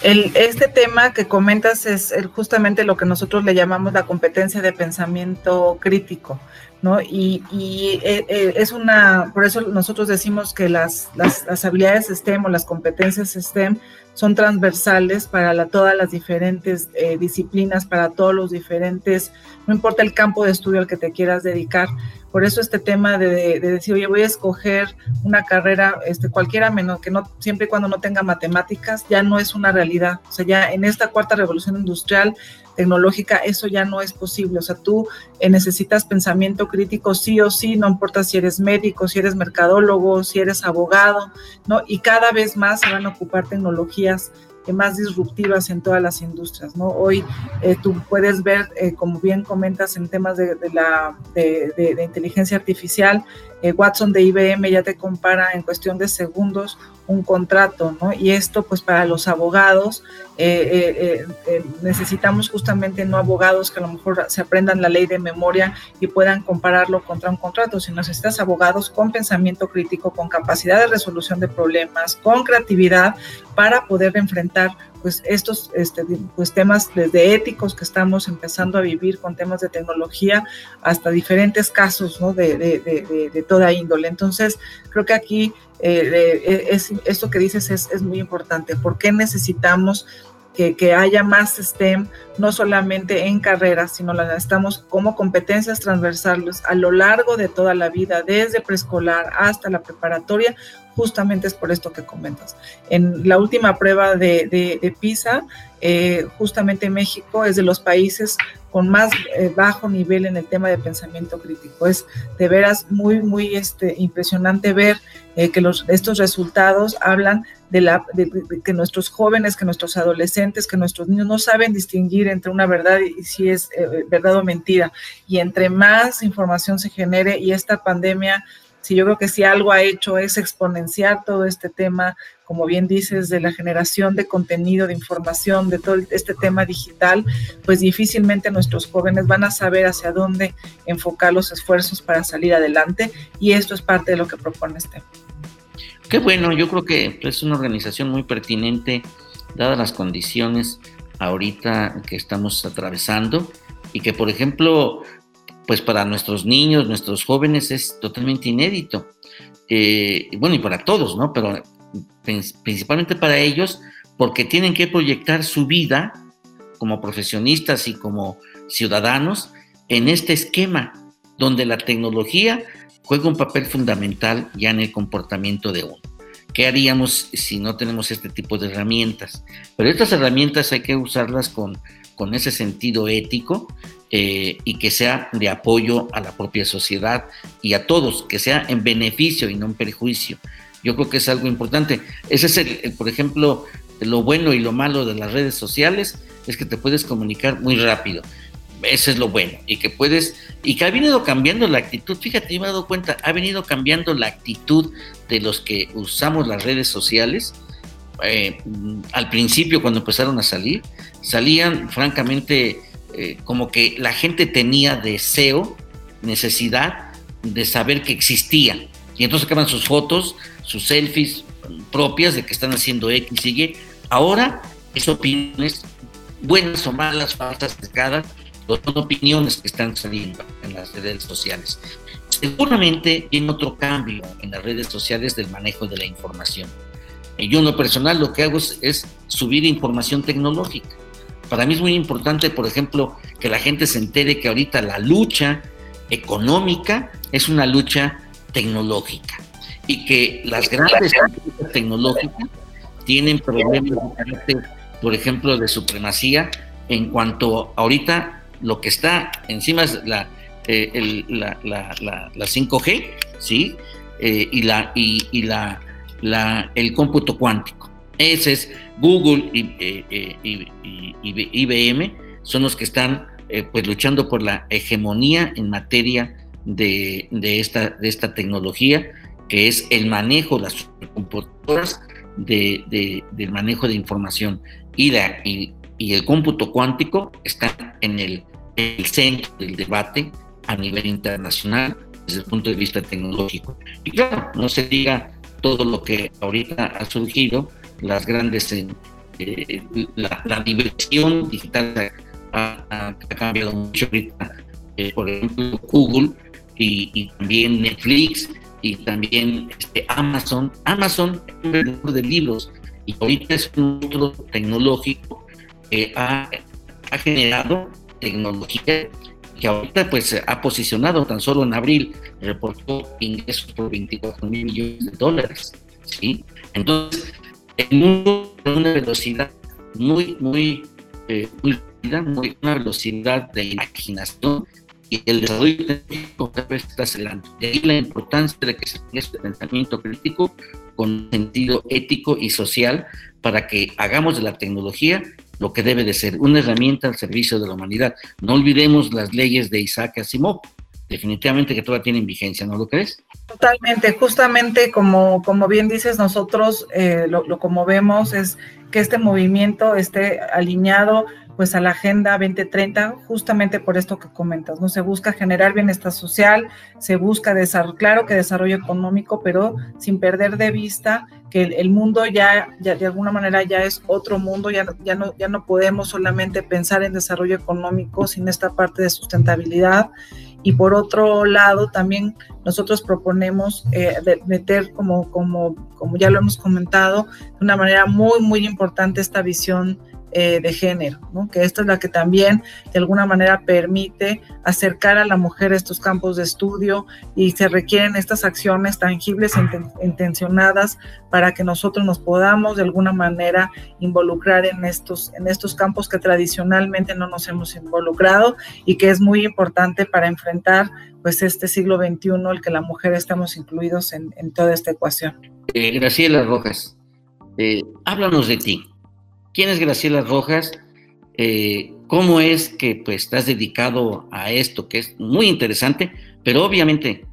El, este tema que comentas es justamente lo que nosotros le llamamos la competencia de pensamiento crítico, ¿no? Y, eh, eh, es una, por eso nosotros decimos que las, las, habilidades STEM o las competencias STEM son transversales para todas las diferentes disciplinas, para todos los diferentes, no importa el campo de estudio al que te quieras dedicar. Por eso este tema de, decir, oye, voy a escoger una carrera, este, cualquiera menos que no, siempre y cuando no tenga matemáticas, ya no es una realidad. O sea, ya en esta cuarta revolución industrial tecnológica, eso ya no es posible. O sea, tú eh, necesitas pensamiento crítico sí o sí, no importa si eres médico, si eres mercadólogo, si eres abogado, ¿no? Y cada vez más se van a ocupar tecnologías más disruptivas en todas las industrias, ¿no? Hoy eh, tú puedes ver, como bien comentas en temas de, la, de, inteligencia artificial, Watson de IBM ya te compara en cuestión de segundos un contrato, ¿no? Y esto, pues para los abogados, eh, eh, eh, necesitamos justamente no abogados que a lo mejor se aprendan la ley de memoria y puedan compararlo contra un contrato, sino necesitas abogados con pensamiento crítico, con capacidad de resolución de problemas, con creatividad para poder enfrentar pues estos este, pues temas desde éticos que estamos empezando a vivir con temas de tecnología hasta diferentes casos ¿no? de, de, de, toda índole. Entonces, creo que aquí eh, eh, es, esto que dices es, es, muy importante. ¿Por qué necesitamos que, que, haya más STEM, no solamente en carreras, sino la necesitamos como competencias transversales a lo largo de toda la vida, desde preescolar hasta la preparatoria, justamente es por esto que comentas. En la última prueba de, PISA, eh, justamente México es de los países con más eh, bajo nivel en el tema de pensamiento crítico. Es de veras muy, muy este, impresionante ver eh, que estos resultados hablan de, que nuestros jóvenes, que nuestros adolescentes, que nuestros niños no saben distinguir entre una verdad y si es verdad o mentira. Y entre más información se genere y esta pandemia si yo creo que si algo ha hecho es exponenciar todo este tema, como bien dices, de la generación de contenido, de información, de todo este tema digital, pues difícilmente nuestros jóvenes van a saber hacia dónde enfocar los esfuerzos para salir adelante y esto es parte de lo que propone este. Qué bueno, yo creo que es una organización muy pertinente, dadas las condiciones ahorita que estamos atravesando y que, por ejemplo, pues para nuestros niños, nuestros jóvenes es totalmente inédito. Eh, bueno, y para todos, ¿no? Pero principalmente para ellos, porque tienen que proyectar su vida como profesionistas y como ciudadanos en este esquema donde la tecnología juega un papel fundamental ya en el comportamiento de uno. ¿Qué haríamos si no tenemos este tipo de herramientas? Pero estas herramientas hay que usarlas con, con ese sentido ético eh, y que sea de apoyo a la propia sociedad y a todos, que sea en beneficio y no en perjuicio. Yo creo que es algo importante. Ese es, el, por ejemplo, lo bueno y lo malo de las redes sociales, es que te puedes comunicar muy rápido. Eso es lo bueno. Y que puedes, y que ha venido cambiando la actitud. Fíjate, me he dado cuenta, ha venido cambiando la actitud de los que usamos las redes sociales. Eh, al principio, cuando empezaron a salir, salían francamente eh, como que la gente tenía deseo, necesidad de saber que existía. Y entonces sacaban sus fotos, sus selfies propias de que están haciendo X y Y. Ahora es opiniones, buenas o malas, falsas, pescadas, son opiniones que están saliendo en las redes sociales. Seguramente viene otro cambio en las redes sociales del manejo de la información. Yo en lo personal lo que hago es subir información tecnológica para mí es muy importante, por ejemplo, que la gente se entere que ahorita la lucha económica es una lucha tecnológica y que las grandes empresas tecnológicas tienen problemas, por ejemplo, de supremacía en cuanto ahorita lo que está encima es la, eh, la, 5G, ¿sí? y, la, y, la, la, el cómputo cuántico. Ese es Google y, IBM, son los que están pues luchando por la hegemonía en materia de, de, esta, de esta tecnología, que es el manejo las computadoras de, del manejo de información y, y, el cómputo cuántico está en el, el, centro del debate a nivel internacional desde el punto de vista tecnológico. Y claro, no se diga todo lo que ahorita ha surgido, las grandes, eh, eh, la, diversión digital ha, cambiado mucho ahorita, eh, por ejemplo, Google y, y también Netflix y también este, Amazon. Amazon es un vendedor de libros y ahorita es un otro tecnológico que ha, ha generado tecnología que ahorita pues ha posicionado tan solo en abril reportó ingresos por 24 mil millones de dólares sí entonces de una velocidad muy muy eh, muy muy una velocidad de imaginación y el desarrollo tecnológico cada vez está acelerando. De ahí la importancia de que se tenga este pensamiento crítico con sentido ético y social para que hagamos de la tecnología lo que debe de ser, una herramienta al servicio de la humanidad. No olvidemos las leyes de Isaac Asimov, definitivamente que todavía tienen vigencia, ¿no lo crees? Totalmente, justamente como, como bien dices, nosotros eh, lo, lo como vemos es que este movimiento esté alineado pues a la Agenda 2030 justamente por esto que comentas, ¿no? Se busca generar bienestar social, se busca desarrollo, claro que desarrollo económico, pero sin perder de vista que el, mundo ya, ya, de alguna manera ya es otro mundo, ya, ya, no, ya no podemos solamente pensar en desarrollo económico sin esta parte de sustentabilidad. Y por otro lado, también nosotros proponemos eh, meter, como, como, como ya lo hemos comentado, de una manera muy, muy importante esta visión eh, de género, que esta es la que también de alguna manera permite acercar a la mujer a estos campos de estudio y se requieren estas acciones tangibles e intencionadas para que nosotros nos podamos de alguna manera involucrar en estos, en estos campos que tradicionalmente no nos hemos involucrado y que es muy importante para enfrentar pues este siglo XXI, el que la mujer estamos incluidos en, toda esta ecuación. Eh, Graciela Rojas, eh, háblanos de ti. ¿Quién es Graciela Rojas? Eh, ¿Cómo es que pues, estás dedicado a esto, que es muy interesante, pero obviamente,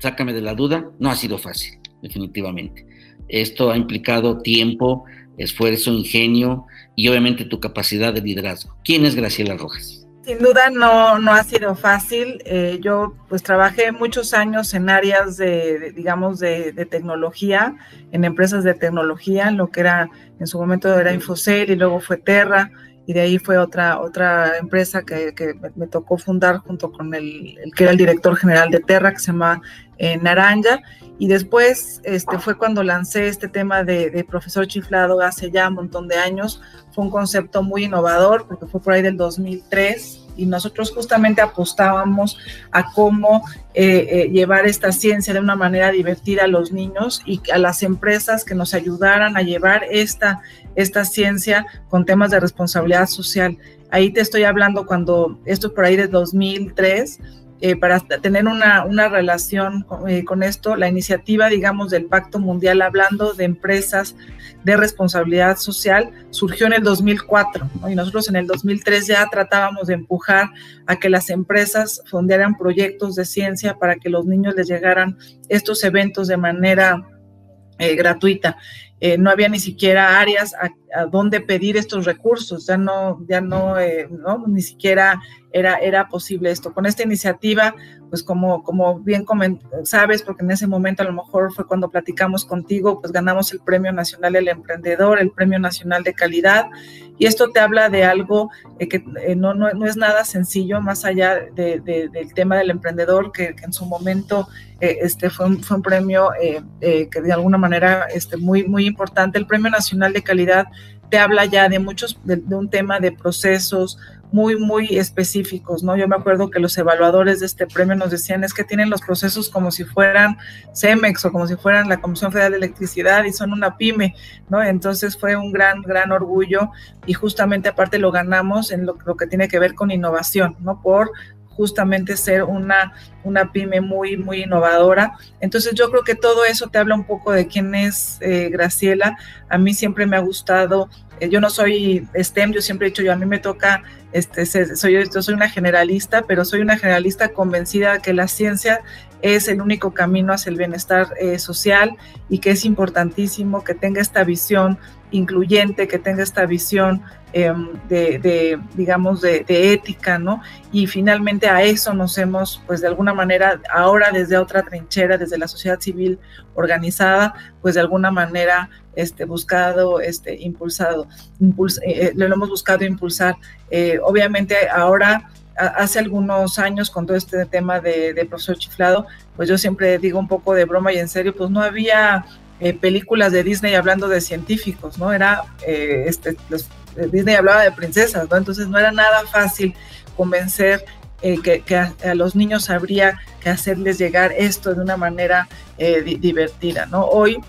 sácame de la duda, no ha sido fácil, definitivamente. Esto ha implicado tiempo, esfuerzo, ingenio y obviamente tu capacidad de liderazgo. ¿Quién es Graciela Rojas? Sin duda no, no ha sido fácil. Eh, yo pues trabajé muchos años en áreas de, digamos, de, tecnología, en empresas de tecnología, en lo que era en su momento era Infocel y luego fue Terra y de ahí fue otra, otra empresa que, me, tocó fundar junto con el, que era el director general de Terra, que se llama eh, Naranja. Y después este, fue cuando lancé este tema de, profesor chiflado hace ya un montón de años. Fue un concepto muy innovador porque fue por ahí del 2003 y nosotros justamente apostábamos a cómo eh, eh, llevar esta ciencia de una manera divertida a los niños y a las empresas que nos ayudaran a llevar esta, esta ciencia con temas de responsabilidad social. Ahí te estoy hablando cuando esto es por ahí de 2003 eh, para tener una, relación eh, con, esto, la iniciativa, digamos, del Pacto Mundial, hablando de empresas de responsabilidad social, surgió en el 2004, y nosotros en el 2003 ya tratábamos de empujar a que las empresas fundaran proyectos de ciencia para que los niños les llegaran estos eventos de manera eh, gratuita. No había ni siquiera áreas a, donde pedir estos recursos, ya no, ya no, no ni siquiera era, era posible esto. Con esta iniciativa, pues como, como bien sabes, porque en ese momento a lo mejor fue cuando platicamos contigo, pues ganamos el Premio Nacional del Emprendedor, el Premio Nacional de Calidad, y esto te habla de algo eh, que eh, no, no, no, es nada sencillo, más allá de, del tema del emprendedor, que, en su momento eh, este fue un, fue un premio que de alguna manera este, muy, muy importante. El Premio Nacional de Calidad te habla ya de muchos, de un tema de procesos, muy, muy específicos, ¿no? Yo me acuerdo que los evaluadores de este premio nos decían es que tienen los procesos como si fueran CEMEX o como si fueran la Comisión Federal de Electricidad y son una pyme, ¿no? Entonces fue un gran, gran orgullo y justamente aparte lo ganamos en lo, que tiene que ver con innovación, ¿no? Por justamente ser una, una pyme muy, muy innovadora. Entonces yo creo que todo eso te habla un poco de quién es eh, Graciela. A mí siempre me ha gustado, yo no soy STEM, yo siempre he dicho, yo a mí me toca, este, soy, yo soy una generalista, pero soy una generalista convencida de que la ciencia es el único camino hacia el bienestar eh, social y que es importantísimo que tenga esta visión incluyente, que tenga esta visión em, de, digamos, de, ética, ¿no? Y finalmente a eso nos hemos, pues de alguna manera, ahora desde otra trinchera, desde la sociedad civil organizada, pues de alguna manera este, buscado, este, impulsado, impuls eh, eh, lo hemos buscado impulsar. obviamente ahora hace algunos años con todo este tema de, profesor chiflado, pues yo siempre digo un poco de broma y en serio, pues no había eh, películas de Disney hablando de científicos, ¿no? Era, eh, este, eh, Disney hablaba de princesas, ¿no? Entonces no era nada fácil convencer que, a, los niños habría que hacerles llegar esto de una manera divertida, ¿no? Hoy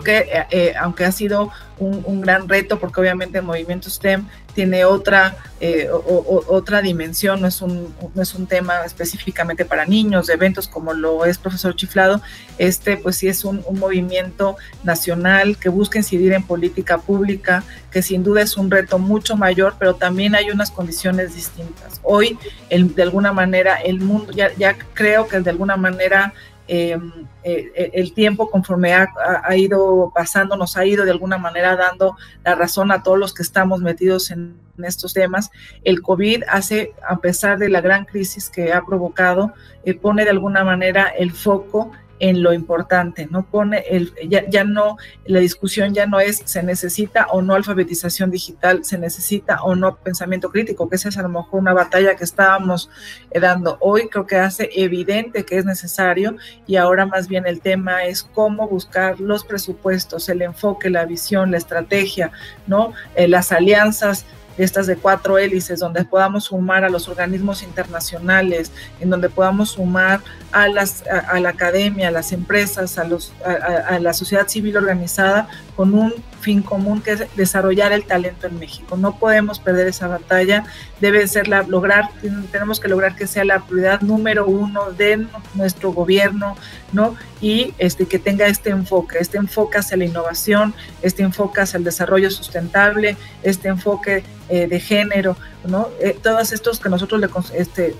creo que aunque ha sido un, gran reto, porque obviamente el movimiento STEM tiene otra, eh, otra dimensión, no es, un, no es un tema específicamente para niños, de eventos como lo es Profesor Chiflado, este pues sí es un, movimiento nacional que busca incidir en política pública, que sin duda es un reto mucho mayor, pero también hay unas condiciones distintas. Hoy, de alguna manera, el mundo, ya creo que de alguna manera Em, eh, el tiempo conforme ha, ido pasando nos ha ido de alguna manera dando la razón a todos los que estamos metidos en, estos temas. El COVID hace, a pesar de la gran crisis que ha provocado, eh, pone de alguna manera el foco en lo importante, no pone el, ya, ya, no, la discusión ya no es se necesita o no alfabetización digital, se necesita o no pensamiento crítico, que esa es a lo mejor una batalla que estábamos eh, dando hoy, creo que hace evidente que es necesario y ahora más bien el tema es cómo buscar los presupuestos, el enfoque, la visión, la estrategia, ¿no? Eh, las alianzas estas de cuatro hélices, donde podamos sumar a los organismos internacionales, en donde podamos sumar a, las, a, la academia, a las empresas, a, los, a, la sociedad civil organizada con un fin común que es desarrollar el talento en México. No podemos perder esa batalla, debe ser la, lograr, tenemos que lograr que sea la prioridad número uno de nuestro gobierno, ¿no? Y este, que tenga este enfoque, este enfoque hacia la innovación, este enfoque hacia el desarrollo sustentable, este enfoque eh, de género, ¿no? Eh, todos estos que nosotros le, este,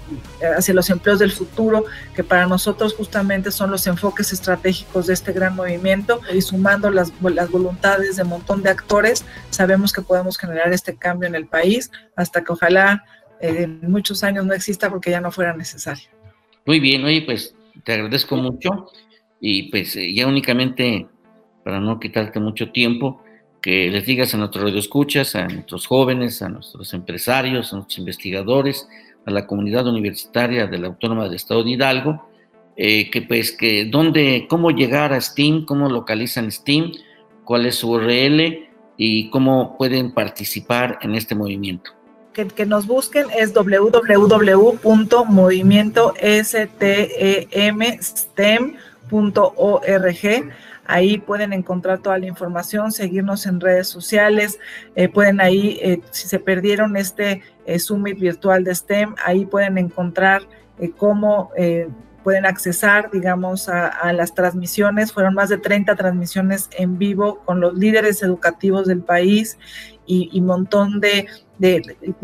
hacia los empleos del futuro, que para nosotros justamente son los enfoques estratégicos de este gran movimiento y sumando las, las voluntades de un montón de actores, sabemos que podemos generar este cambio en el país hasta que ojalá eh, en muchos años no exista porque ya no fuera necesario. Muy bien, oye, pues te agradezco mucho y pues eh, ya únicamente para no quitarte mucho tiempo, que les digas a nuestros radioescuchas, a nuestros jóvenes, a nuestros empresarios, a nuestros investigadores, a la comunidad universitaria de la Autónoma del Estado de Hidalgo, eh, que pues que dónde, cómo llegar a Steam, cómo localizan Steam, cuál es su URL y cómo pueden participar en este movimiento. Que, que nos busquen es www.movimientostemstem.org Ahí pueden encontrar toda la información, seguirnos en redes sociales, eh, pueden ahí, eh, si se perdieron este eh, Summit virtual de STEM, ahí pueden encontrar cómo pueden accesar, digamos, a, las transmisiones. Fueron más de 30 transmisiones en vivo con los líderes educativos del país y, un montón de,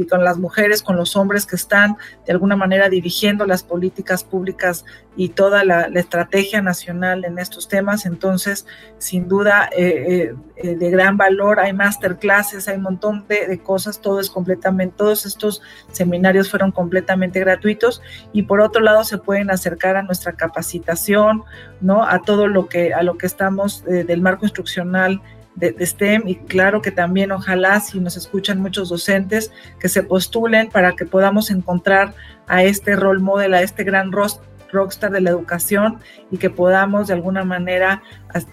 con las mujeres, con los hombres que están de alguna manera dirigiendo las políticas públicas y toda la, estrategia nacional en estos temas. Entonces, sin duda, eh, eh, de gran valor, hay masterclasses, hay un montón de, cosas, todo es completamente, todos estos seminarios fueron completamente gratuitos y por otro lado se pueden acercar a nuestra capacitación, ¿no? A todo lo que, a lo que estamos eh, del marco instruccional de, STEM y claro que también ojalá si nos escuchan muchos docentes que se postulen para que podamos encontrar a este role model, a este gran rockstar de la educación y que podamos de alguna manera,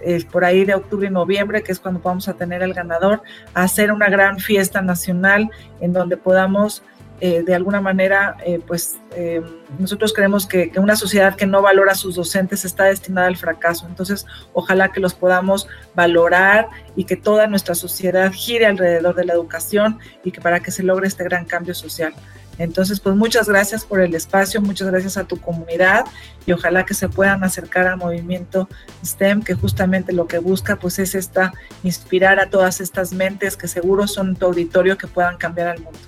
eh, por ahí de octubre y noviembre, que es cuando vamos a tener el ganador, hacer una gran fiesta nacional en donde podamos eh, de alguna manera, eh, pues eh, nosotros creemos que, una sociedad que no valora a sus docentes está destinada al fracaso. Entonces, ojalá que los podamos valorar y que toda nuestra sociedad gire alrededor de la educación y que para que se logre este gran cambio social. Entonces, pues muchas gracias por el espacio, muchas gracias a tu comunidad y ojalá que se puedan acercar al movimiento STEM, que justamente lo que busca pues es esta, inspirar a todas estas mentes que seguro son tu auditorio que puedan cambiar al mundo.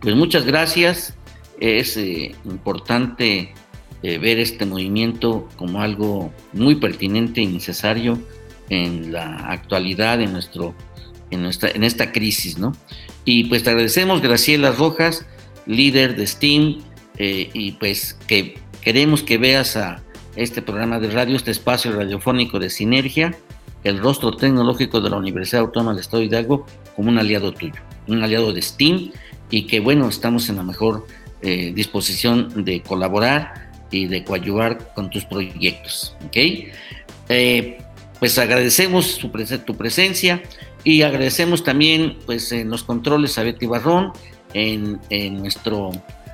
Pues muchas gracias. Es eh, importante eh, ver este movimiento como algo muy pertinente y necesario en la actualidad, en, nuestro, en, nuestra, en esta crisis, ¿no? Y pues te agradecemos, Graciela Rojas, líder de STEAM, eh, y pues que queremos que veas a este programa de radio, este espacio radiofónico de Sinergia, el rostro tecnológico de la Universidad Autónoma del Estado de Hidalgo, como un aliado tuyo, un aliado de STEAM, y que bueno, estamos en la mejor eh, disposición de colaborar y de coadyuvar con tus proyectos. ¿ok? Eh, pues agradecemos tu, presencia y agradecemos también pues en los controles a Betty Barrón, en, nuestro,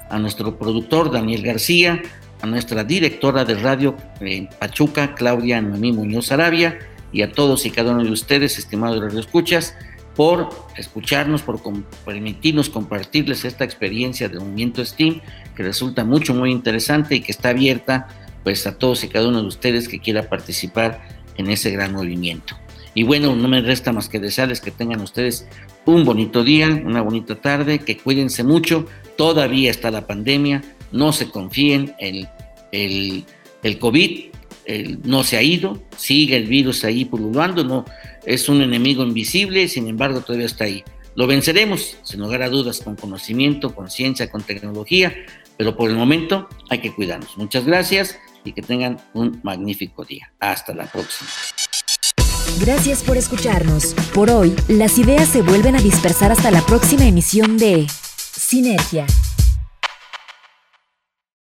a nuestro productor Daniel García, a nuestra directora de radio en Pachuca, Claudia Noemí Muñoz Arabia, y a todos y cada uno de ustedes, estimados Radio Escuchas, por escucharnos, por permitirnos compartirles esta experiencia de movimiento STEAM, que resulta mucho, muy interesante y que está abierta pues a todos y cada uno de ustedes que quiera participar en ese gran movimiento. Y bueno, no me resta más que desearles que tengan ustedes un bonito día, una bonita tarde, que cuídense mucho, todavía está la pandemia, no se confíen, el, el COVID no se ha ido, sigue el virus ahí pululando, no es un enemigo invisible, sin embargo todavía está ahí. Lo venceremos, sin lugar a dudas, con conocimiento, con ciencia, con tecnología, pero por el momento hay que cuidarnos. Muchas gracias y que tengan un magnífico día. Hasta la próxima. Gracias por escucharnos. Por hoy, las ideas se vuelven a dispersar hasta la próxima emisión de Sinergia